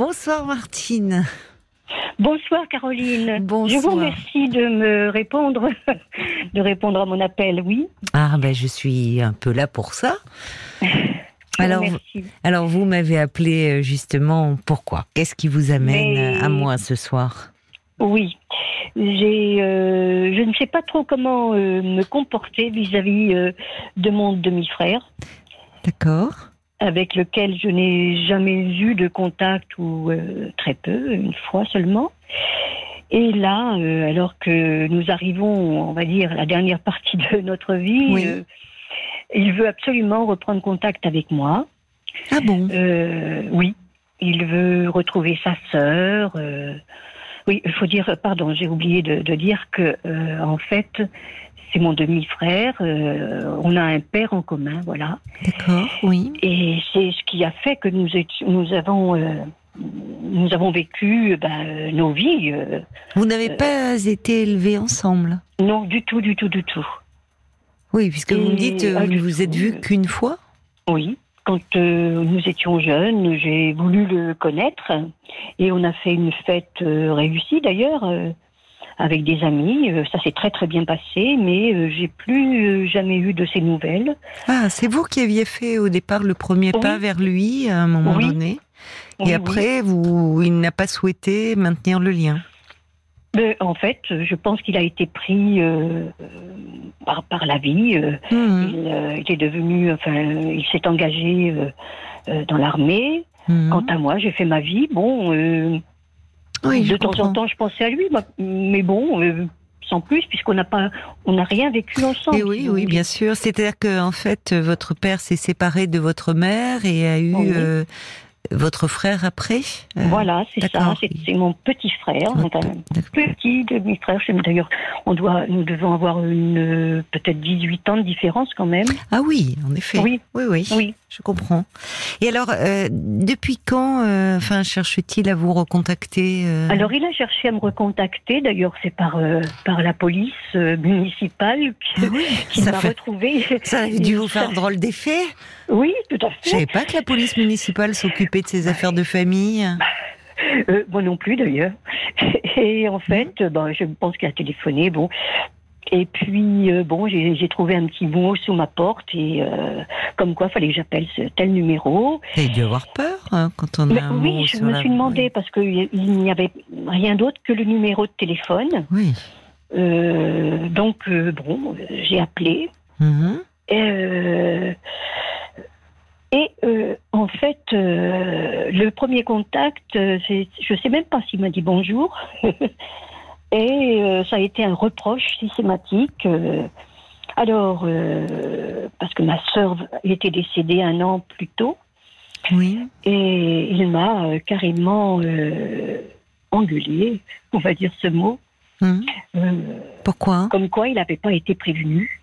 Bonsoir Martine. Bonsoir Caroline. Bonsoir. Je vous remercie de me répondre, de répondre à mon appel, oui. Ah ben je suis un peu là pour ça. Alors, Merci. alors vous m'avez appelé euh, justement pourquoi? Qu'est-ce qui vous amène Mais- à moi ce soir? Oui, j'ai, euh, je ne sais pas trop comment euh, me comporter vis-à-vis euh, de mon demi-frère, D'accord. Avec lequel je n'ai jamais eu de contact ou euh, très peu, une fois seulement. Et là, euh, alors que nous arrivons, on va dire, à la dernière partie de notre vie, Oui. euh, il veut absolument reprendre contact avec moi. Ah bon? Oui, il veut retrouver sa sœur. oui, il faut dire, pardon, j'ai oublié de, de dire que en fait, c'est mon demi-frère. euh, on a un père en commun, voilà. D'accord, oui. Et c'est ce qui a fait que nous étions- nous avons euh, nous avons vécu ben, nos vies. euh, Vous n'avez pas été élevés ensemble? Non, du tout, du tout, du tout. Oui, puisque vous me dites, ah, vous ne vous êtes vus qu'une fois Oui, quand euh, nous étions jeunes, j'ai voulu le connaître et on a fait une fête euh, réussie d'ailleurs avec des amis. Euh, ça s'est très très bien passé, mais euh, j'ai plus euh, jamais eu de ses nouvelles. Ah, c'est vous qui aviez fait au départ le premier Oui. pas vers lui à un moment Oui. donné. Oui, Et après, vous, il n'a pas souhaité maintenir le lien. Mais en fait, je pense qu'il a été pris euh, par, par la vie. Mhm. il, euh, il est devenu, enfin, il s'est engagé euh, dans l'armée. Mhm. Quant à moi, j'ai fait ma vie. Bon, Oui, de temps comprends. en temps, je pensais à lui, moi, mais bon, euh, sans plus, puisqu'on n'a pas, on n'a rien vécu ensemble. Et si oui, oui, bien sûr. C'est-à-dire que en fait, votre père s'est séparé de votre mère et a eu Oui. euh, votre frère après. Euh, Voilà, c'est ça. C'est mon petit frère, votre- donc un d'accord. petit demi-frère. D'ailleurs, on doit, nous devons avoir une peut-être 18 ans de différence quand même. Ah oui, en effet. Oui, oui, oui. oui. Je comprends. Et alors, euh, depuis quand, euh, enfin, cherche-t-il à vous recontacter euh, Alors, il a cherché à me recontacter. D'ailleurs, c'est par euh, par la police municipale Ah que- oui, qu'il ça m'a fait- retrouvé. Ça a dû vous faire drôle d'effet. Oui, tout à Je fait. savais pas que la police municipale s'occupait de ses affaires de famille. Euh, moi non plus d'ailleurs. Et en fait, Mhm. ben, je pense qu'il a téléphoné. Bon. Et puis, euh, bon, j'ai trouvé un petit mot sous ma porte et euh, comme quoi, fallait que j'appelle ce tel numéro. Avez dû avoir peur hein, quand on a Mais un oui, mot je me la- suis demandé oui. parce qu'il n'y avait rien d'autre que le numéro de téléphone. Oui. Euh, donc, bon, j'ai appelé. Mhm. Euh, et en fait, le premier contact, je ne sais même pas s'il m'a dit bonjour. et euh, ça a été un reproche systématique. euh, alors, euh, parce que ma sœur était décédée un an plus tôt, Oui. et il m'a carrément engueulé, on va dire ce mot, euh, Pourquoi? comme quoi il n'avait pas été prévenu.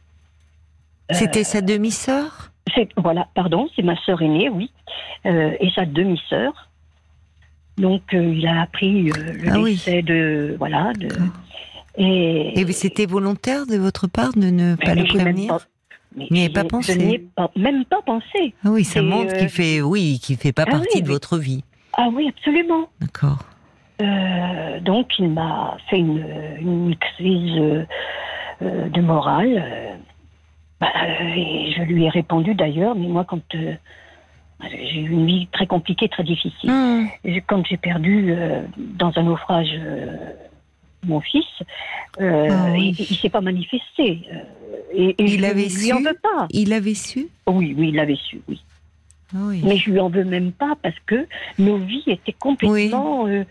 C'était sa demi-sœur? voilà, pardon, c'est ma sœur aînée, oui, et sa demi-sœur. Donc euh, il a appris euh, le Ah oui. décès de voilà de D'accord. et, Et c'était volontaire de votre part de ne pas le prévenir mais N'y je- pas Je pensé. n'y ai pas, même pas pensé. Ah oui, ça montre euh, qu'il fait, oui, qu'il fait pas ah partie oui, de mais- votre vie. Ah oui, absolument. D'accord. Euh, donc il m'a fait une, une crise euh, de morale. bah, et je lui ai répondu d'ailleurs, mais moi quand j'ai eu une vie très compliquée, très difficile. Et quand j'ai perdu euh, dans un naufrage euh, mon fils, euh, Ah oui. il, il s'est pas manifesté. et, et Il je avait lui su en veux pas. Il avait su Oui, oui, il l'avait su, oui. Oui. Mais je lui en veux même pas parce que nos vies étaient complètement. euh,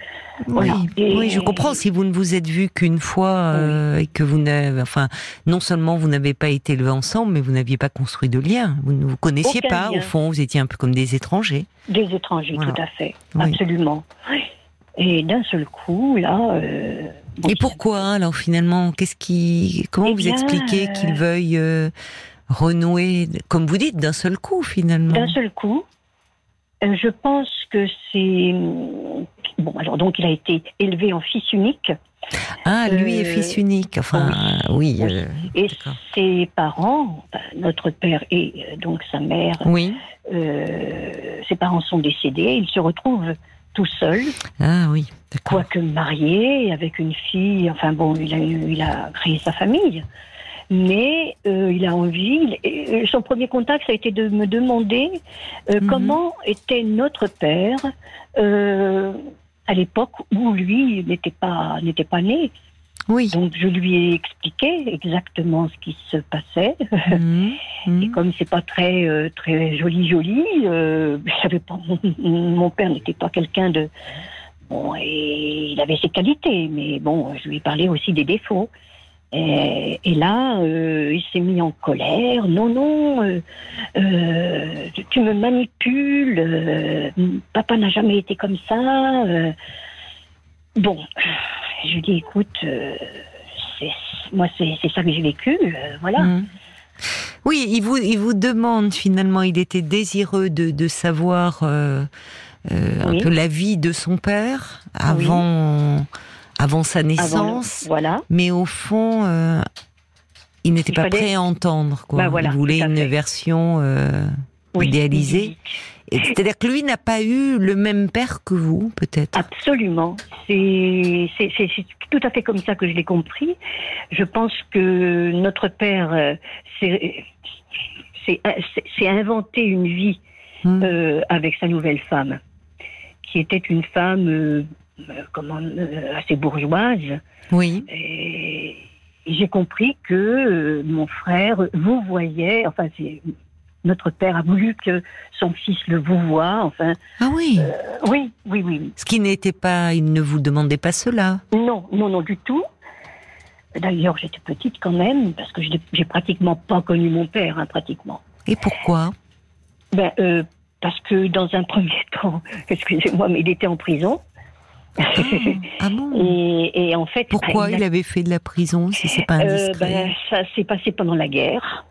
voilà. Oui, Et- oui, je comprends. Si vous ne vous êtes vus qu'une fois euh, et que vous n'avez, enfin, non seulement vous n'avez pas été élevés ensemble, mais vous n'aviez pas construit de lien. Vous ne vous connaissiez Aucun pas. lien. Au fond, vous étiez un peu comme des étrangers. Des étrangers, Voilà. tout à fait. Absolument. Et d'un seul coup, là. euh, bon, Et pourquoi alors finalement? Qu'est-ce qui Comment Eh vous bien, expliquez euh, qu'il veuille euh, renouer, comme vous dites, d'un seul coup finalement D'un seul coup, euh, je pense que c'est. Bon, alors donc il a été élevé en fils unique. Ah, lui est euh, fils unique. Enfin, oui. Oui. euh, Et ses parents, enfin, notre père et euh, donc sa mère, oui. euh, ses parents sont décédés. Il se retrouve tout seul. Ah oui, d'accord. Quoique marié, avec une fille, enfin bon, il a, il a créé sa famille. Mais euh, il a envie. euh, son premier contact, ça a été de me demander euh, Mhm. comment était notre père euh, à l'époque où lui n'était pas n'était pas né. Oui. Donc je lui ai expliqué exactement ce qui se passait. Mhm, mhm. Et comme c'est pas très très joli joli, je savais pas. Mon, mon père n'était pas quelqu'un de bon et il avait ses qualités, mais bon, je lui ai parlé aussi des défauts. Et, et là, euh, il s'est mis en colère. Non, non, euh, euh, tu me manipules. papa n'a jamais été comme ça. bon, je lui dis, écoute, moi c'est ça que j'ai vécu. voilà. Mhm. Oui, il vous, il vous demande finalement, il était désireux de, de savoir euh, euh, Oui. un peu la vie de son père avant, avant sa Avant le- naissance, Voilà. mais au fond, euh, il n'était pas fallait- prêt à entendre. Quoi. Bah voilà, il voulait une version euh, Oui, idéalisée. C'est-à-dire que lui n'a pas eu le même père que vous, peut-être? Absolument. C'est tout à fait comme ça que je l'ai compris. Je pense que notre père euh, s'est inventé une vie euh, avec sa nouvelle femme, qui était une femme comment, euh, assez bourgeoise. Oui. Et j'ai compris que euh, mon frère vous voyait, enfin, notre père a voulu que son fils le vous voie, enfin, Ah oui. euh, oui, oui, oui. Ce qui n'était pas, il ne vous demandait pas cela. Non, non, non, du tout. D'ailleurs, j'étais petite quand même, parce que j'ai pratiquement pas connu mon père, hein, pratiquement. Et pourquoi? Ben, euh, parce que dans un premier temps, excusez-moi, mais il était en prison. Ah bon? Et, et en fait, Pourquoi ben, il a- avait fait de la prison si c'est pas Euh, indiscret? ben, ça s'est passé pendant la guerre.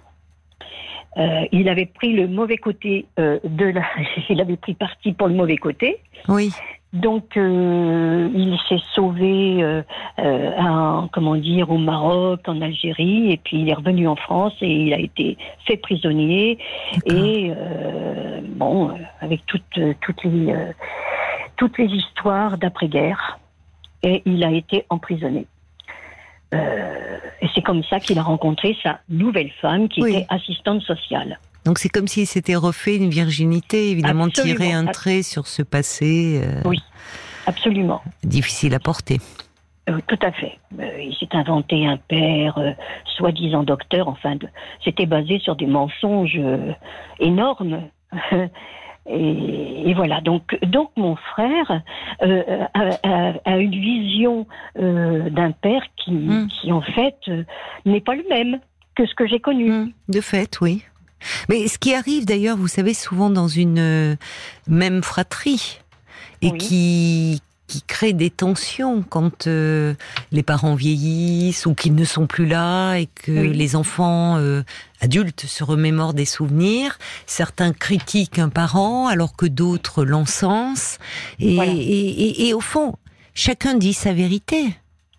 Euh, il avait pris le mauvais côté euh, de la. il avait pris parti pour le mauvais côté. Oui. Donc, euh, il s'est sauvé, euh, euh, en- comment dire, au Maroc, en Algérie, et puis il est revenu en France et il a été fait prisonnier. Et euh, bon, euh, avec toutes, euh, toutes les euh, toutes les histoires d'après-guerre, et il a été emprisonné. Euh, et c'est comme ça qu'il a rencontré sa nouvelle femme, qui Oui. était assistante sociale. Donc c'est comme s'il s'était refait une virginité, évidemment Absolument. tirer un trait sur ce passé euh, Oui. Absolument. difficile à porter. Euh, tout à fait. Il s'est inventé un père, soi-disant docteur. Enfin, c'était basé sur des mensonges énormes. et, et voilà. Donc, donc mon frère euh, a, a- a une vision euh, d'un père qui, Mm. qui en fait euh, n'est pas le même que ce que j'ai connu. Mm, De fait, oui. Mais ce qui arrive d'ailleurs, vous savez, souvent dans une même fratrie et Oui. qui qui crée des tensions quand euh, les parents vieillissent ou qu'ils ne sont plus là et que Oui. les enfants euh, adultes se remémorent des souvenirs. Certains critiquent un parent alors que d'autres l'encensent. Et, Voilà. et, et- et au fond, chacun dit sa vérité.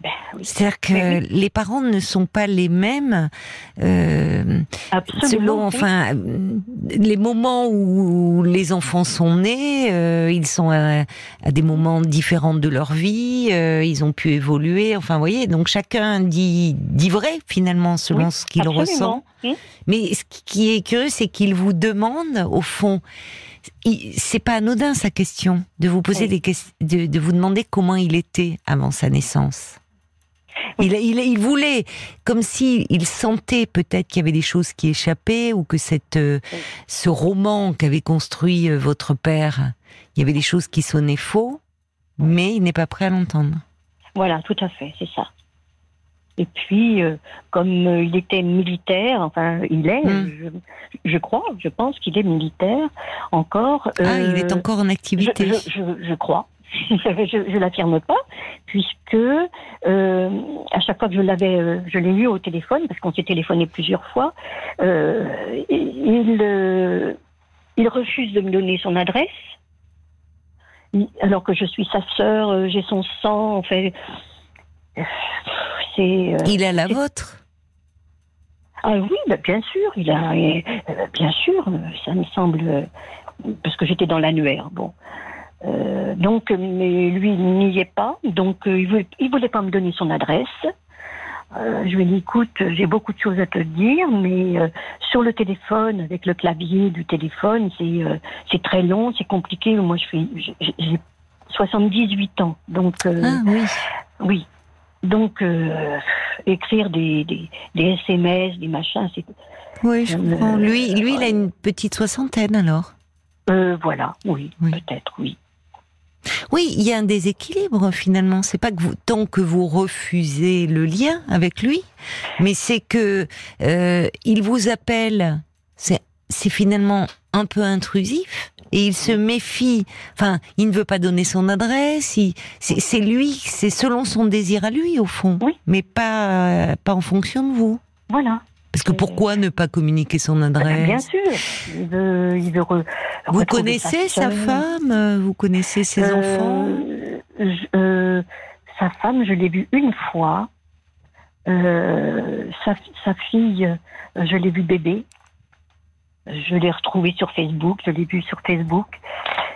Ben oui, C'est-à-dire que oui. les parents ne sont pas les mêmes euh, absolument. selon, enfin, les moments où les enfants sont nés, euh, ils sont à, à des moments différents de leur vie, euh, ils ont pu évoluer. Enfin, vous voyez, donc chacun dit, dit vrai finalement selon Oui, ce qu'il ressent. Mais ce qui est curieux, c'est qu'il vous demande, au fond, c'est pas anodin sa question de vous poser Oui. des de vous demander comment il était avant sa naissance. Il, il, il voulait, comme si il sentait peut-être qu'il y avait des choses qui échappaient ou que cette, euh, ce roman qu'avait construit euh, votre père, il y avait des choses qui sonnaient faux, mais il n'est pas prêt à l'entendre. Voilà, tout à fait, c'est ça. Et puis, euh, comme euh, il était militaire, enfin, il est, Mm. je, je crois, je pense qu'il est militaire encore. Ah, il est encore en activité. je, je, je crois. je je l'affirme pas, puisque euh, à chaque fois que je l'avais, euh, je l'ai eu au téléphone, parce qu'on s'est téléphoné plusieurs fois, euh, il, il refuse de me donner son adresse, alors que je suis sa sœur, j'ai son sang, enfin, euh, c'est. Il a la vôtre? ah oui, bah, bien sûr, il a, bien sûr, ça me semble, parce que j'étais dans l'annuaire, bon. Euh, donc, mais lui, il n'y est pas. Donc, euh, il voulait, il voulait pas me donner son adresse. Euh, je lui ai dit, écoute, j'ai beaucoup de choses à te dire, mais euh, sur le téléphone, avec le clavier du téléphone, c'est euh, c'est très long, c'est compliqué. Moi, je fais, j'ai- j'ai 78 ans, donc euh, Ah oui. oui. Donc, euh, écrire des, des, des SMS, des machins, c'est Oui, je comprends. Lui, lui, il a une petite soixantaine alors. euh, voilà, oui, Oui. peut-être, oui. Oui, il y a un déséquilibre finalement. C'est pas que vous, tant que vous refusez le lien avec lui, mais c'est que euh, il vous appelle. C'est c'est finalement un peu intrusif et il se méfie. Enfin, il ne veut pas donner son adresse. c'est lui, c'est selon son désir à lui au fond, Oui. mais pas pas en fonction de vous. Voilà. Parce que pourquoi ne pas communiquer son adresse Bien sûr, il veut, il veut re- Vous connaissez sa femme? Vous connaissez ses Euh, enfants? je- euh, Sa femme, je l'ai vue une fois. Euh, sa, sa fille, je l'ai vue bébé. Je l'ai retrouvée sur Facebook, je l'ai vue sur Facebook.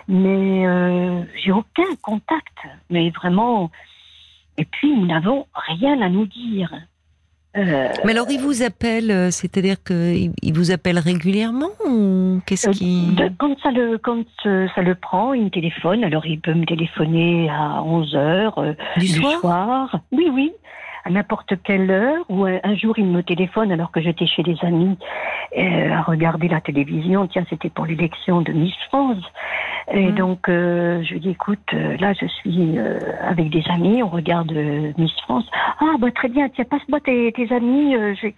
Mais j'ai aucun contact. Mais vraiment. Et puis, nous n'avons rien à nous dire. Euh, Mais alors, il vous appelle, euh, c'est-à-dire qu'il il vous appelle régulièrement ou qu'est-ce Euh, qui... de- quand ça le quand ça le prend, il me téléphone. Alors il peut me téléphoner à 11 heures euh, Du soir Oui, oui, à n'importe quelle heure. Ou un, un jour il me téléphone alors que j'étais chez des amis euh, à regarder la télévision. Tiens, c'était pour l'élection de Miss France. Et Mm. donc euh, je lui dis écoute, euh, là je suis euh, avec des amis, on regarde euh, Miss France. Ah bah très bien, tiens passe-moi tes, tes amis. euh, j'ai-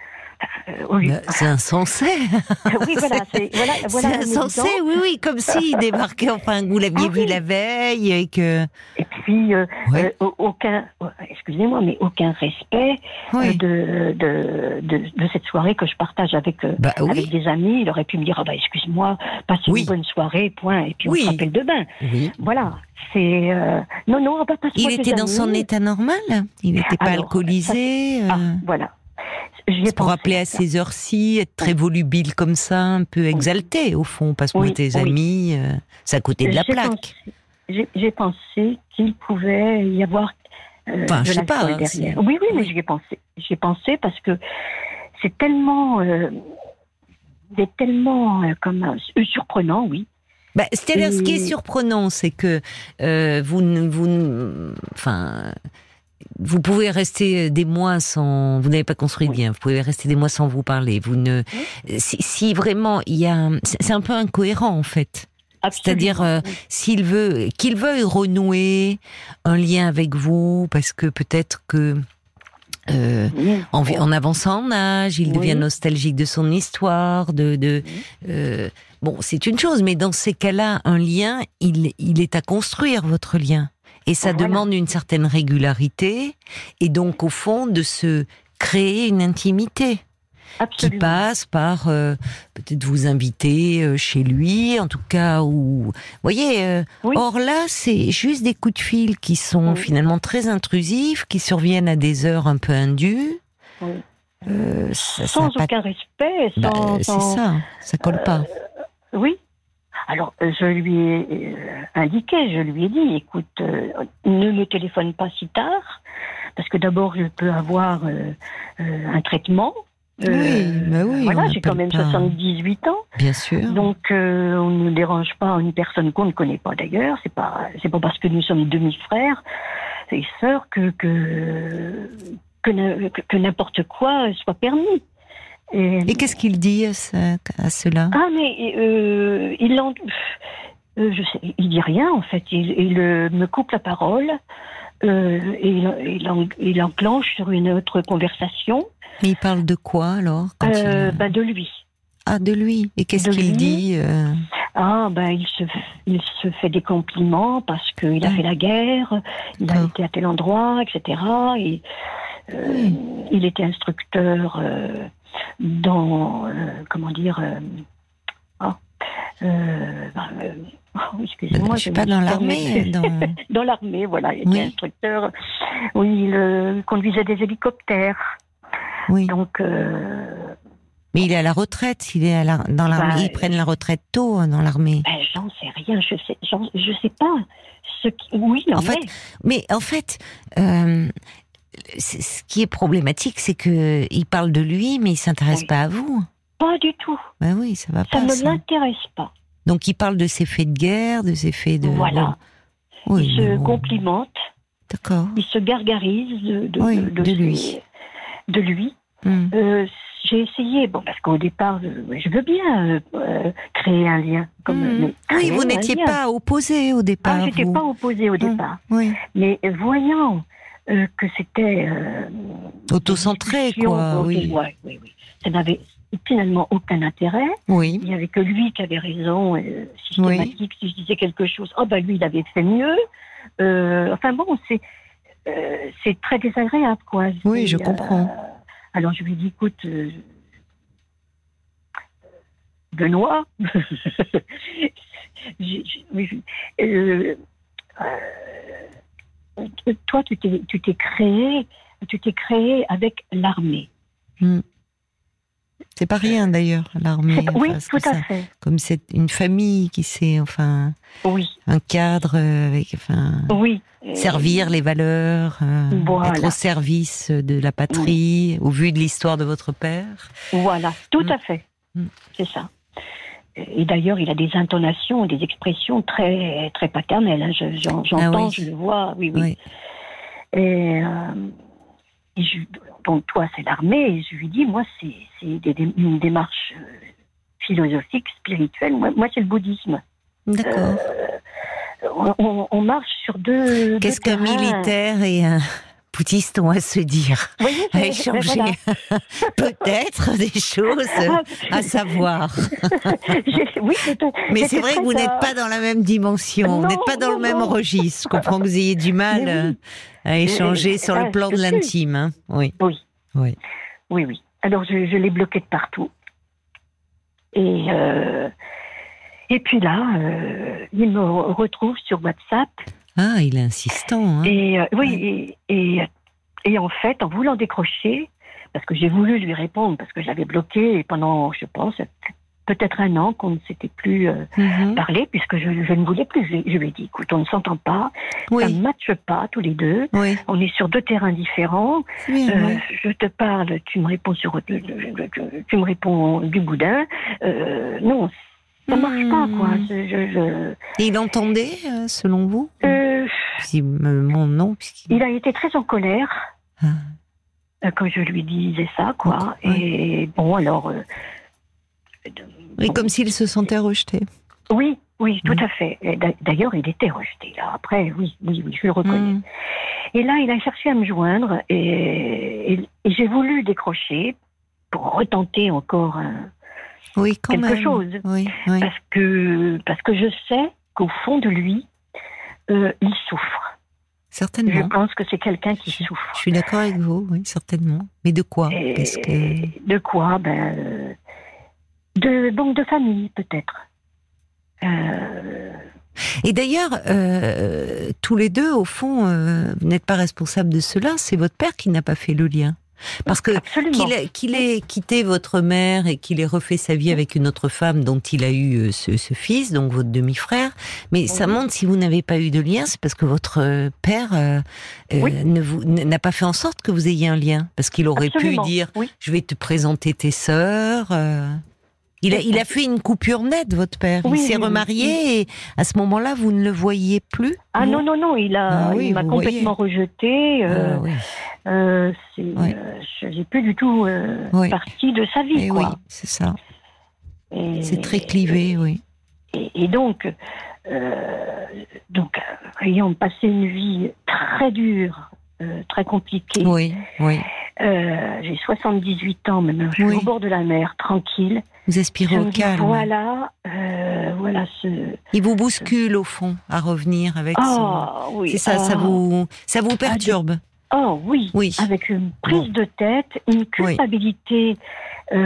euh, lieu- Bah, C'est insensé. oui, voilà, c'est voilà, voilà insensé, oui, oui, comme s'il débarquait, enfin, vous l'aviez Ah vu oui. la veille et que... Et puis, euh, Ouais. euh, aucun, excusez-moi, mais aucun respect euh, Oui. de, de, de, de cette soirée que je partage avec, Bah oui, avec des amis. Il aurait pu me dire, ah bah, excuse-moi, passe Oui. une bonne soirée, point, et puis Oui. on se rappelle demain. Voilà, c'est... euh, non, non, bah, passe-moi Il était dans amis. son état normal Il n'était pas Alors, alcoolisé Ah, voilà. Pour appeler à ça. ces heures-ci, être très volubile comme ça, un peu exalté au fond, passe-moi Oui, tes amis, à côté de la plaque. pensé- J'ai pensé qu'il pouvait y avoir euh, Enfin, de je sais pas, hein, derrière. Oui, oui, mais j'y ai pensé. J'y ai pensé parce que c'est tellement, euh, c'est tellement euh, comme euh, surprenant, oui. Bah, C'est-à-dire, ce qui est surprenant, c'est que euh, vous, ne- vous, enfin, vous pouvez rester des mois sans, vous n'avez pas construit de lien, vous pouvez rester des mois sans vous parler. Vous ne, si, si vraiment il y a, c'est un peu incohérent en fait. C'est-à-dire, euh. S'il veut, qu'il veuille renouer un lien avec vous, parce que peut-être que euh, Oui. en, avançant en âge, il Oui. devient nostalgique de son histoire, de, de euh, bon, c'est une chose, mais dans ces cas-là, un lien, il, il est à construire votre lien, et ça Voilà. demande une certaine régularité, et donc au fond de se créer une intimité qui Absolument. passe par euh, peut-être vous inviter euh, chez lui, en tout cas, ou vous voyez. euh, Oui. Or là, c'est juste des coups de fil qui sont Oui. finalement très intrusifs, qui surviennent à des heures un peu indues. Oui. Euh, ça, ça sans pas- aucun respect, Bah, sans, c'est sans- ça, ça colle pas. Oui. Alors, je lui ai indiqué, je lui ai dit, écoute, ne me téléphone pas si tard, parce que d'abord, je peux avoir un traitement. Oui, bah oui, Voilà, j'ai quand même pas. 78 ans, Bien sûr. donc euh, on ne dérange pas une personne qu'on ne connaît pas d'ailleurs. C'est pas, c'est pas parce que nous sommes demi-frères et sœurs que que que, n'importe quoi soit permis. Et, Et qu'est-ce qu'il dit à, ce- à cela? Ah, mais euh, il en. euh, je sais, il dit rien en fait. Il, il, euh, me coupe la parole euh, et il, il, en- il enclenche sur une autre conversation Mais il parle de quoi alors quand euh, il... bah, de lui. Ah, de lui. Et qu'est-ce qu'il dit euh, Ah, ben il se, il se fait des compliments parce qu'il a Ah. fait la guerre, il a été à tel endroit, etc. Et, euh, Oui. Il était instructeur dans, comment dire, ah, ben, euh, oh, excusez-moi, Je sais je pas, dans suis l'armée dans... Dans l'armée, voilà, il était Oui. instructeur. Oui, il euh, conduisait des hélicoptères. Oui. Donc, euh, Mais il est à la retraite, il est à la, dans l'armée. Bah, Ils prennent la retraite tôt hein, dans l'armée. Ben, j'en sais rien, je sais, je sais pas. Ce qui, oui, En en fait, Mais en fait, euh, ce qui est problématique, c'est que il parle de lui, mais il s'intéresse Oui. pas à vous. pas du tout. Ben oui, ça va Ça pas. ne ça. l'intéresse pas. Donc il parle de ses faits de guerre, de ses faits de. Voilà. Oui, il se bon, complimente, D'accord. il se gargarise de, de, Oui, de, de lui. ses- de lui. Hmm. Euh, j'ai essayé, bon, parce qu'au départ, je, veux bien euh, créer un lien. Comme, mais Oui, vous n'étiez pas opposé au départ. Ah, j'étais vous. pas opposée au Hmm. départ. Oui. Mais voyant euh, que c'était. euh, Autocentré, quoi. Oui. ouais, oui, oui. Ça n'avait finalement aucun intérêt. Oui. Il n'y avait que lui qui avait raison, euh, systématique. Si je disais quelque chose, oh ben lui, il avait fait mieux. Euh, enfin bon, c'est euh, c'est très désagréable, quoi. Oui, je euh, comprends. Alors je lui ai dit, écoute, euh, Benoît, j'ai- oui, euh, euh, toi, tu t'es créé, tu t'es créé avec l'armée. C'est pas rien d'ailleurs, l'armée. Oui, enfin, tout à ça- fait. Comme c'est une famille qui sait, enfin, Oui, un cadre euh, avec, enfin, oui. Servir les valeurs, euh, Voilà. être au service de la patrie, au vu de l'histoire de votre père. Voilà, tout Mm. à fait. Mm. C'est ça. Et d'ailleurs, il a des intonations, des expressions très, très paternelles. hein. Je- j'en- J'entends, Ah oui. je le vois, oui, oui. Oui. Et, euh, et je- donc, toi, c'est l'armée. Et je lui dis, moi, c'est une démarche euh, philosophique, spirituelle. Moi, moi, c'est le bouddhisme. D'accord. Euh, on, on- marche sur deux. Qu'est-ce qu'un militaire et un bouddhiste ont à se dire À échanger voilà. peut-être des choses à savoir. Oui, Mais c'est vrai que vous n'êtes à- pas dans la même dimension, vous n'êtes pas dans le même non. registre. Je comprends que vous ayez du mal oui. euh, à échanger sur ah, le plan je de l'intime. hein. Oui. Oui. Oui. Oui, oui. Alors, je, je l'ai bloqué de partout. Et, euh, et puis là, euh, il me retrouve sur WhatsApp. Ah, il est insistant. Hein. Et euh, oui, et, et, et en fait, en voulant décrocher, parce que j'ai voulu lui répondre, parce que j'avais bloqué pendant, je pense, peut-être un an qu'on ne s'était plus euh, Mhm. parlé, puisque je, je ne voulais plus. Je, je lui ai dit, écoute, on ne s'entend pas, ça Oui, ne matche pas tous les deux, oui, on est sur deux terrains différents. Euh. Je te parle, tu me réponds sur, tu me réponds du boudin. Euh, non, ça marche pas, quoi. Hmm. C'est- Je, je- Et il entendait, euh, selon vous Euh, Si, Mon nom, puisqu'il. il a été très en colère Ah. euh, quand je lui disais ça, quoi. Et bon, alors. euh, Oui, bon, comme s'il se sentait rejeté. oui, oui, tout Mm. à fait. D'ailleurs, il était rejeté. Là. Après, oui, oui, oui, je le reconnais. Mm. Et là, il a cherché à me joindre et, et- et j'ai voulu décrocher pour retenter encore un, Oui, quand quelque même. chose. Oui, oui. Parce que, parce que je sais qu'au fond de lui, euh, il souffre. Je Certainement. pense que c'est quelqu'un qui Je souffre. suis d'accord avec vous, oui, certainement. Mais de quoi Et Qu'est-ce que. De quoi ben, euh, De banque de famille, peut-être. Euh, Et d'ailleurs, euh, tous les deux, au fond, euh, vous n'êtes pas responsable de cela. C'est votre père qui n'a pas fait le lien. Parce que qu'il ait, quitté votre mère et qu'il ait refait sa vie avec une autre femme dont il a eu euh, ce, ce fils, donc votre demi-frère. Mais ça montre si vous n'avez pas eu de lien, c'est parce que votre euh, père euh, Oui. n'a pas fait en sorte que vous ayez un lien, parce qu'il aurait Absolument, pu dire Oui. je vais te présenter tes sœurs. euh. Il a, il a fait une coupure nette, votre père. Oui, il s'est oui, oui, remarié et à ce moment-là, vous ne le voyez plus. Ah non, non, non, il a, Ah oui, il m'a complètement rejeté. Euh, Ah oui. euh, c'est, Oui. euh, je j'ai plus du tout euh, Oui. partie de sa vie, Eh oui, quoi. c'est ça. Et- C'est très clivé, oui. Et, et donc, euh, donc, euh, ayant passé une vie très dure, euh, très compliquée, Oui, oui. euh, j'ai 78 ans maintenant, je suis Oui. au bord de la mer, tranquille. Vous aspirez Je au dis, calme. Voilà, euh, voilà ce. Il vous bouscule au fond à revenir avec son. Ah oui. C'est ça, ça ah, vous, ça vous perturbe. Oh oui. Oui. Avec une prise Bon. de tête, une culpabilité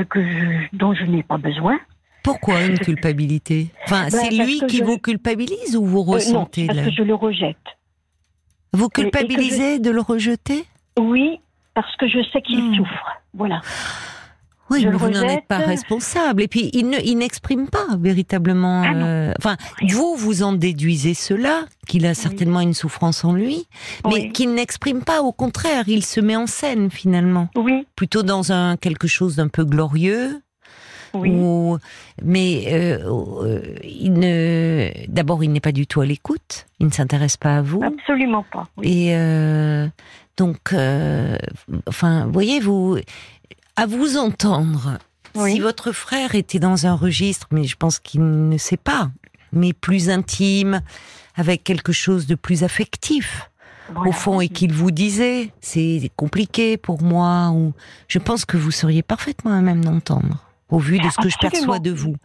que je, dont je n'ai pas besoin. Pourquoi une culpabilité? Enfin, Bah, c'est lui qui je- vous culpabilise ou vous non, ressentez parce la- que je le rejette. Vous je- culpabilisez de le rejeter? Oui, parce que je sais qu'il Hmm. souffre. Voilà. Oui, Je mais vous n'en êtes pas responsable. Et puis, il ne, il n'exprime pas véritablement. Ah euh, enfin, Rien. vous, vous en déduisez cela, qu'il a certainement une souffrance en lui, mais Oui. qu'il n'exprime pas. Au contraire, il se met en scène finalement, Oui, plutôt dans un quelque chose d'un peu glorieux. Oui. Ou, mais euh, euh, il ne. D'abord, il n'est pas du tout à l'écoute. Il ne s'intéresse pas à vous. Absolument pas. Oui. Et euh, donc, euh, enfin, voyez, vous, à vous entendre, Oui. si votre frère était dans un registre, mais je pense qu'il ne sait pas, mais plus intime, avec quelque chose de plus affectif, Voilà. au fond, et qu'il vous disait, c'est compliqué pour moi, ou je pense que vous seriez parfaitement à même d'entendre, au vu de ce que je perçois de vous.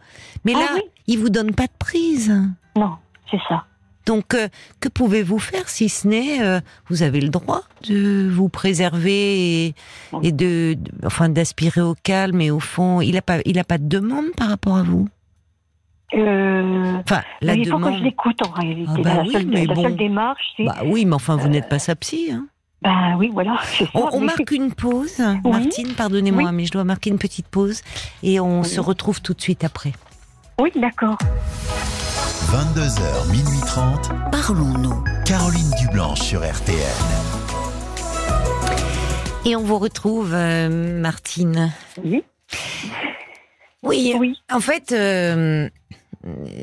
Mais Ah là, oui. il vous donne pas de prise. Non, c'est ça. Donc, euh, que pouvez-vous faire si ce n'est, euh, vous avez le droit de vous préserver et, et de, de- enfin, d'aspirer au calme et au fond, il a pas, il a pas de demande par rapport à vous? Euh, Enfin, la il faut que je l'écoute en réalité. Ah bah la oui, seule, mais la bon. seule démarche, c'est. Bah oui, mais enfin, vous n'êtes pas sa psy. Hein. Bah oui, voilà. ça, On, marque une pause. Martine, pardonnez-moi, mais je dois marquer une petite pause et on Oui. se retrouve tout de suite après. Oui, d'accord. 22h, minuit 30. Parlons-nous. Caroline Dublanche sur RTN. Et on vous retrouve, euh, Martine. Oui. Oui, Oui. En fait, euh,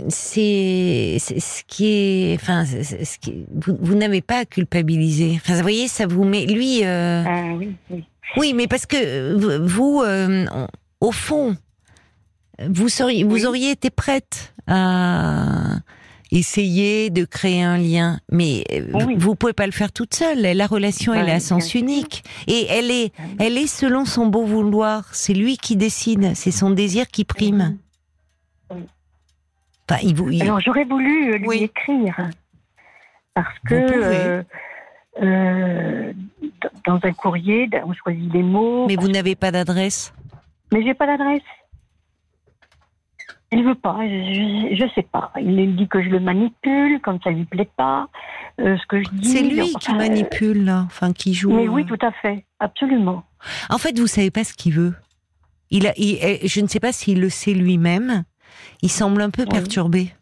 c'est ce qui est, enfin, ce qui, vous, vous n'avez pas à culpabiliser. Enfin, vous voyez, ça vous met, lui, euh, Ah oui, oui. oui, mais parce que vous, euh, au fond, vous seriez, vous Oui. auriez été prête à essayer de créer un lien, mais euh, Oui. vous pouvez pas le faire toute seule. La relation, elle Ouais, est à sens unique et elle est, elle est selon son beau vouloir. C'est lui qui décide. C'est son désir qui prime. Oui. Enfin, il vous, il- Alors j'aurais voulu euh, lui Oui. écrire parce que euh, euh, dans un courrier, on choisit les mots, mais vous n'avez pas d'adresse? mais j'ai pas l'adresse. Il veut pas, je, je sais pas. Il dit que je le manipule, comme ça lui plaît pas. euh, ce que je dis. C'est lui qui manipule, là. Enfin, qui joue. Mais oui, tout à fait, absolument. En fait, vous savez pas ce qu'il veut. Il a, il- je ne sais pas s'il le sait lui-même. Il semble un peu Oui. perturbé.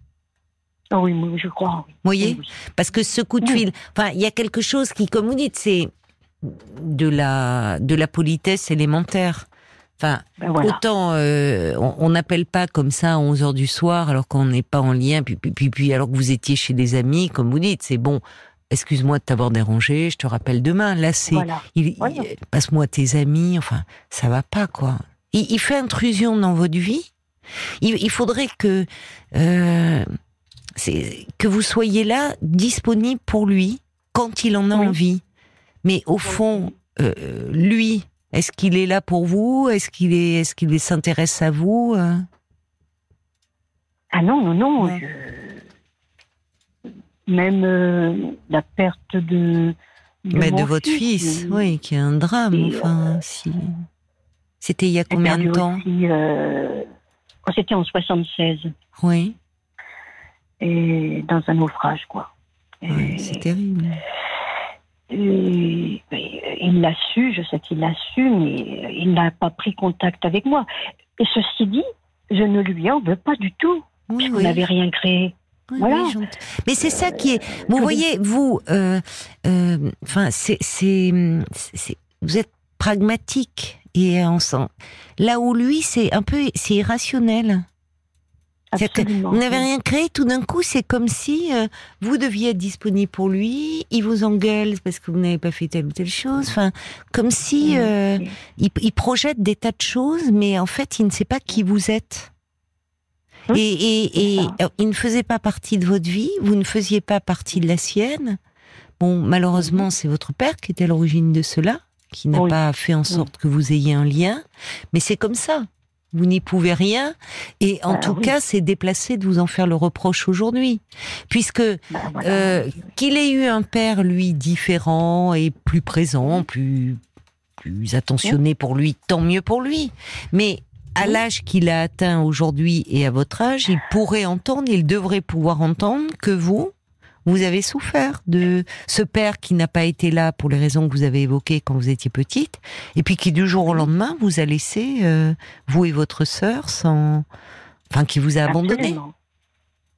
Ah oui, moi, je crois. oui. Vous voyez Oui. Parce que ce coup de fil, enfin, il y a quelque chose qui, comme vous dites, c'est de la, de la politesse élémentaire. Enfin, Ben voilà. autant euh, on on n'appelle pas comme ça à 11 heures du soir alors qu'on n'est pas en lien, puis, puis, puis, puis alors que vous étiez chez des amis, comme vous dites, c'est bon. Excuse-moi de t'avoir dérangé, je te rappelle demain. Là, c'est Voilà. il, Voilà. il- passe-moi tes amis, enfin, ça va pas quoi. Il, il fait intrusion dans votre vie. Il, il faudrait que euh, que vous soyez là, disponible pour lui quand il en a Oui. envie. Mais au fond, euh, lui, est-ce qu'il est là pour vous? Est-ce qu'il est, est-ce qu'il s'intéresse à vous euh? Ah non, non, non. Ouais. je- Même euh, la perte de. De, Mais de votre fils, oui, qui est un drame. Enfin, si. C'était il y a combien de temps? aussi, euh, C'était en 76. Oui, Et dans un naufrage, quoi. Oui, c'est terrible. et- et il l'a su, je sais qu'il l'a su, mais il n'a pas pris contact avec moi. Et ceci dit, je ne lui en veux pas du tout. Oui, On oui. n'avait rien créé. Oui, Voilà. oui. Mais c'est ça qui est. Vous voyez, vous, euh, euh, enfin, c'est- vous êtes pragmatique et on sent. Là où lui, c'est un peu, c'est irrationnel. Absolument. Vous n'avez rien créé, tout d'un coup, c'est comme si euh, vous deviez être disponible pour lui, il vous engueule parce que vous n'avez pas fait telle ou telle chose. Enfin, comme si euh, il, il projette des tas de choses, mais en fait, il ne sait pas qui vous êtes. Oui, Et, et, et il ne faisait pas partie de votre vie, vous ne faisiez pas partie de la sienne. Bon, malheureusement, c'est votre père qui était à l'origine de cela, qui n'a Oui. pas fait en sorte que vous ayez un lien, mais c'est comme ça. Vous n'y pouvez rien, et en Bah tout oui. cas, c'est déplacé de vous en faire le reproche aujourd'hui, puisque voilà. euh, qu'il ait eu un père, lui, différent et plus présent, plus, plus attentionné pour lui, tant mieux pour lui. Mais à l'âge qu'il a atteint aujourd'hui et à votre âge, il pourrait entendre, il devrait pouvoir entendre que vous, Vous avez souffert de ce père qui n'a pas été là pour les raisons que vous avez évoquées quand vous étiez petite, et puis qui du jour au lendemain vous a laissé, euh, vous et votre sœur, sans, enfin, qui vous a abandonné.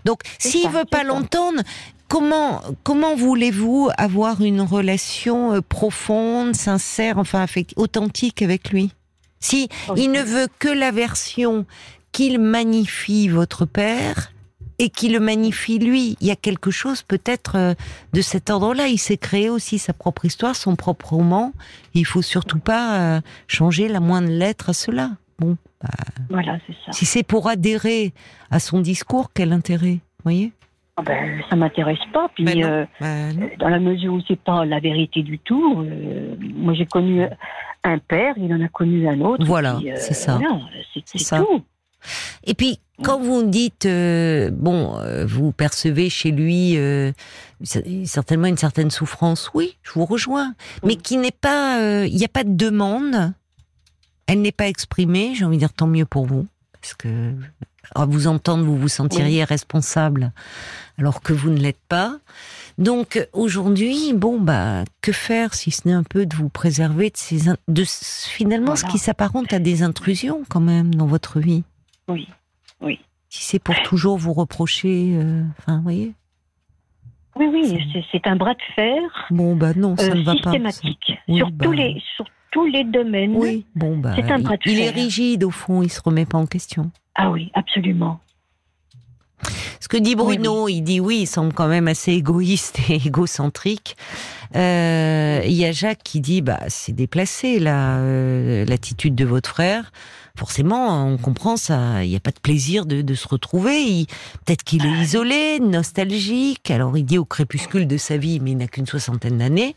Donc, s'il veut pas l'entendre, comment comment voulez-vous avoir une relation euh, profonde, sincère, enfin authentique avec lui? Si il ne veut que la version qu'il magnifie votre père et qu'il le magnifie lui, il y a quelque chose peut-être euh, de cet ordre-là. Il s'est créé aussi sa propre histoire, son propre roman. Il faut surtout pas euh, changer la moindre lettre à cela. Bon, Voilà, c'est ça. si c'est pour adhérer à son discours, quel intérêt voyez? Ah ben, ça m'intéresse pas. Puis, Ben non. euh, Bah, dans la mesure où c'est pas la vérité du tout, euh, moi j'ai connu un père, il en a connu un autre. Voilà, euh, c'est ça. voilà, c'est tout. Et puis, quand vous dites, euh, bon, euh, vous percevez chez lui euh, cer- certainement une certaine souffrance, oui, je vous rejoins, mais qui n'est pas, il n'y a pas de demande, elle n'est pas exprimée, j'ai envie de dire tant mieux pour vous, parce que à vous entendre, vous vous sentiriez responsable, alors que vous ne l'êtes pas. Donc aujourd'hui, bon bah que faire si ce n'est un peu de vous préserver de ces in- de finalement ce qui s'apparente à des intrusions quand même dans votre vie? Oui. Si c'est pour toujours vous reprocher, euh, enfin, vous voyez. Oui, oui, c'est- un bras de fer Bon, bah non, ça euh, ne va pas. systématique Oui, sur, bah, tous les, sur tous les domaines. Oui, bon, bah. C'est un il- bras de il, est fer. rigide au fond, il se remet pas en question. Ah oui, absolument. Ce que dit Bruno, il dit oui, il semble quand même assez égoïste et égocentrique. Euh, Il y a Jacques qui dit bah c'est déplacé là euh, l'attitude de votre frère. Forcément, on comprend ça. Il n'y a pas de plaisir de, de se retrouver. Peut-être qu'il est isolé, nostalgique. Alors il dit au crépuscule de sa vie, mais il n'a qu'une soixantaine d'années.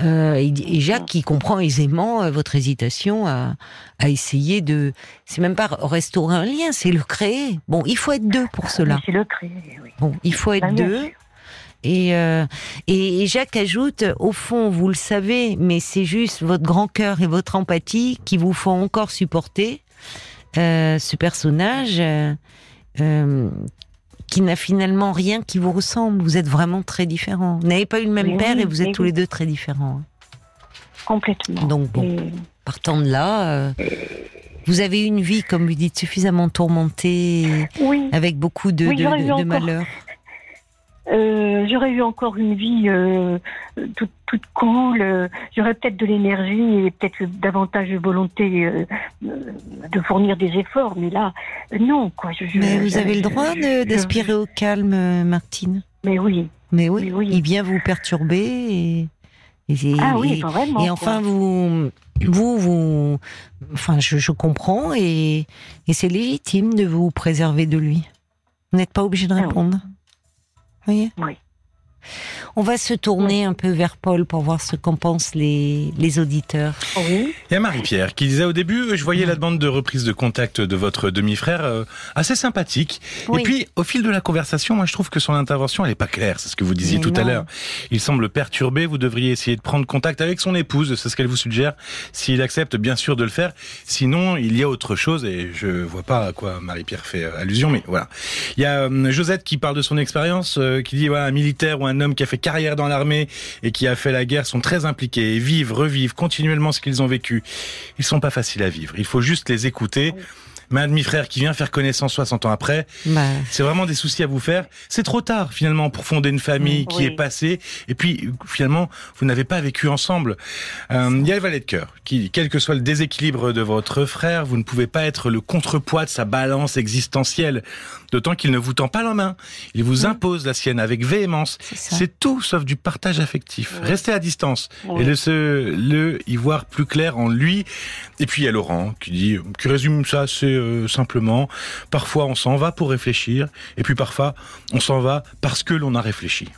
Euh, et Jacques qui comprend aisément euh, votre hésitation à, à essayer de. C'est même pas restaurer un lien, c'est le créer. Bon, il faut être deux pour cela. Mais C'est le créer, oui. Bon, il faut être deux. Et, euh, et, et Jacques ajoute, au fond, vous le savez, mais c'est juste votre grand cœur et votre empathie qui vous font encore supporter euh, ce personnage euh, euh, qui n'a finalement rien qui vous ressemble. Vous êtes vraiment très différents. Vous n'avez pas eu le même Oui, père et vous êtes oui, tous les deux très différents. Complètement. Donc bon. Et- Partant de là, vous avez une vie, comme vous dites, suffisamment tourmentée, oui, avec beaucoup de, Oui, de, eu malheurs. Euh, j'aurais eu encore une vie euh, toute, toute cool. euh, j'aurais peut-être de l'énergie et peut-être davantage de volonté de fournir des efforts. Mais là, non, quoi. Je, je- Mais vous je- avez le droit d'aspirer au calme, Martine. Mais oui. Mais oui, Mais oui. il vient vous perturber et, et, ah oui, et- vraiment. et quoi. enfin vous, vous, vous, enfin je, je comprends et, et c'est légitime de vous préserver de lui. Vous n'êtes pas obligé de Ah oui. Répondre. Vous voyez Oui. On va se tourner un peu vers Paul pour voir ce qu'en pensent les, les auditeurs. Oui. Il y a Marie-Pierre qui disait au début, je voyais la demande de reprise de contact de votre demi-frère euh, assez sympathique. Oui. Et puis, au fil de la conversation, moi, je trouve que son intervention, elle est pas claire. C'est ce que vous disiez Mais tout à l'heure. Il semble perturbé. Vous devriez essayer de prendre contact avec son épouse. C'est ce qu'elle vous suggère. S'il accepte, bien sûr, de le faire. Sinon, il y a autre chose et je vois pas à quoi Marie-Pierre fait euh, allusion, mais voilà. Il y a euh, Josette qui parle de son expérience, euh, qui dit, voilà, un militaire ou un homme qui a fait carrière dans l'armée et qui a fait la guerre sont très impliqués et vivent, revivent continuellement ce qu'ils ont vécu. Ils sont pas faciles à vivre. Il faut juste les écouter. Mais un demi-frère qui vient faire connaissance 60 ans après, Bah, c'est vraiment des soucis à vous faire. C'est trop tard finalement pour fonder une famille qui Oui. est passée. Et puis finalement, vous n'avez pas vécu ensemble. Euh, Il y a le valet de cœur qui, dit, quel que soit le déséquilibre de votre frère, vous ne pouvez pas être le contrepoids de sa balance existentielle. D'autant qu'il ne vous tend pas la main. Il vous impose la sienne avec véhémence. c'est tout sauf du partage affectif. Oui. Restez à distance Oui. et laissez le y voir plus clair en lui. Et puis il y a Laurent qui dit, qui résume ça assez euh, simplement. Parfois on s'en va pour réfléchir, et puis parfois on s'en va parce que l'on a réfléchi.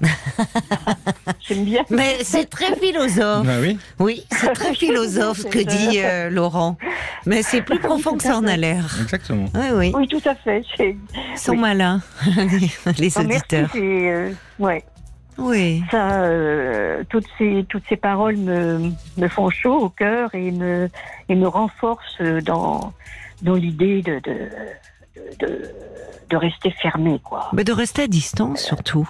J'aime bien. Mais c'est très philosophe. Ah oui. Oui, c'est très philosophe ce que dit euh, Laurent. Mais c'est plus profond que ça en a l'air. Exactement. Oui, oui. Oui, tout à fait. Ils sont Oui. malins, les merci, auditeurs. c'est, euh, ouais. Oui. Ça, euh, toutes ces toutes ces paroles me, me font chaud au cœur et me et me renforcent dans dans l'idée de de, de de rester fermé quoi. Mais de rester à distance surtout.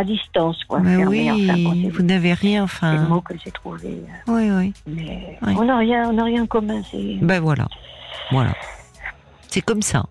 À distance, quoi. Mais fermé, oui, enfin, bon, vous n'avez rien, c'est le enfin. mot que j'ai trouvé. Oui, oui. Mais Oui. on n'a rien, on n'a rien en commun. C'est Ben voilà. Voilà. C'est comme ça.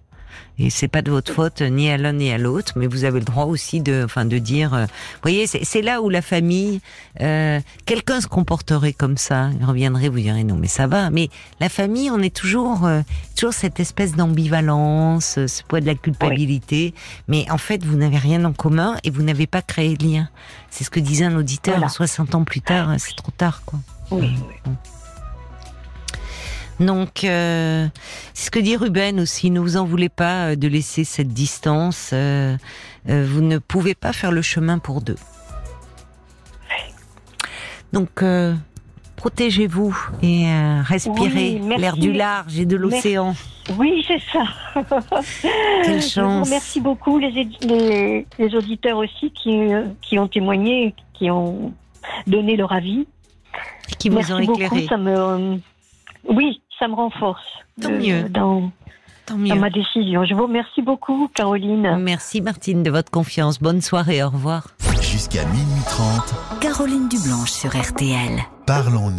Et c'est pas de votre faute ni à l'un ni à l'autre, mais vous avez le droit aussi de, enfin, de dire. euh, vous voyez, c'est là où la famille, euh, quelqu'un se comporterait comme ça, il reviendrait, vous direz non, mais ça va. Mais la famille, on est toujours, euh, toujours cette espèce d'ambivalence, ce poids de la culpabilité. Mais en fait, vous n'avez rien en commun et vous n'avez pas créé de lien. C'est ce que disait un auditeur. Voilà. 60 ans plus tard, c'est trop tard, quoi. oui, oui. Donc, euh, c'est ce que dit Ruben aussi. Ne vous en voulez pas euh, de laisser cette distance. euh, vous ne pouvez pas faire le chemin pour deux. Donc, euh, protégez-vous et euh, respirez Oui, merci. l'air du large et de l'océan. Oui, c'est ça. Quelle chance. remercie beaucoup les, édi- les, les auditeurs aussi qui, qui ont témoigné, qui ont donné leur avis. Qui vous Merci ont beaucoup. éclairé. Ça me, euh, oui, ça me renforce Tant de- mieux. Dans, Tant dans mieux. ma décision. Je vous remercie beaucoup, Caroline. Merci Martine de votre confiance. Bonne soirée. Au revoir. Jusqu'à minuit 30, Caroline Dublanche sur RTL. parlons-nous.